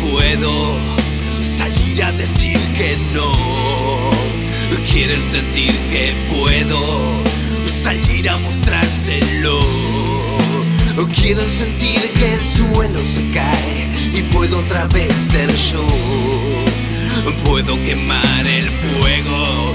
Puedo salir a decir que no. Quieren sentir que puedo salir a mostrárselo. Quieren sentir que el suelo se cae y puedo otra vez ser yo. Puedo quemar el fuego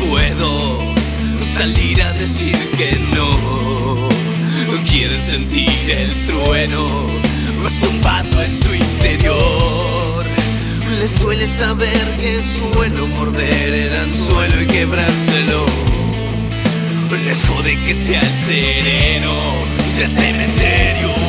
puedo salir a decir que no. Quieren sentir el trueno zumbando en su interior. Les duele saber que suelo morder el anzuelo y quebrárselo. Les jode que sea el sereno del cementerio.